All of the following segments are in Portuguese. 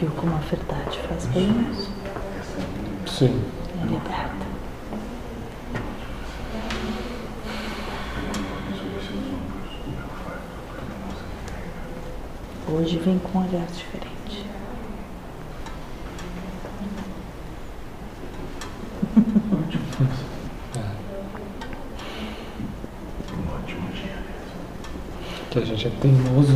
Viu como a verdade faz bem isso? Sim. É liberta. Hoje vem com um olhar diferente. É. Que a gente é teimoso.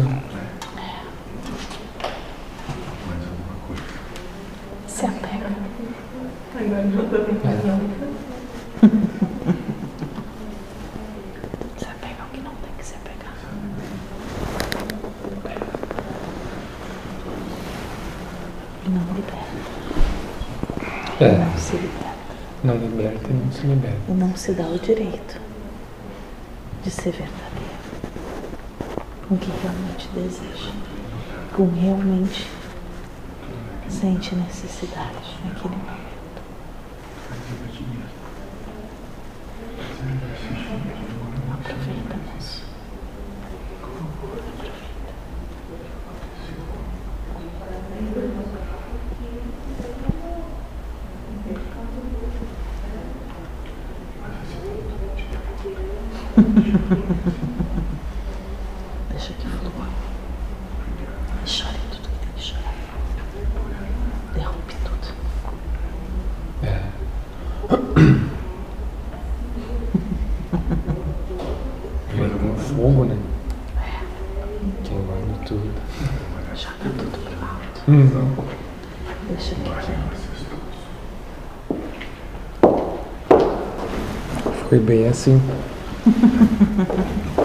Se apega. Agora não não. Se apega ao que não tem que se apegar. E não liberta. É. Não se liberta. Não liberta e não se liberta. E não se dá o direito de ser verdadeiro. Com o que realmente deseja. Com o realmente sente necessidade naquele momento. Aproveita, moço. Aproveita. Deixa que flua. Chore tudo que tem que chorar. Derrube tudo. É. Vem com fogo, né? Queimando tudo. Joga tudo pro alto. Hum. Deixa que queima. Foi bem assim.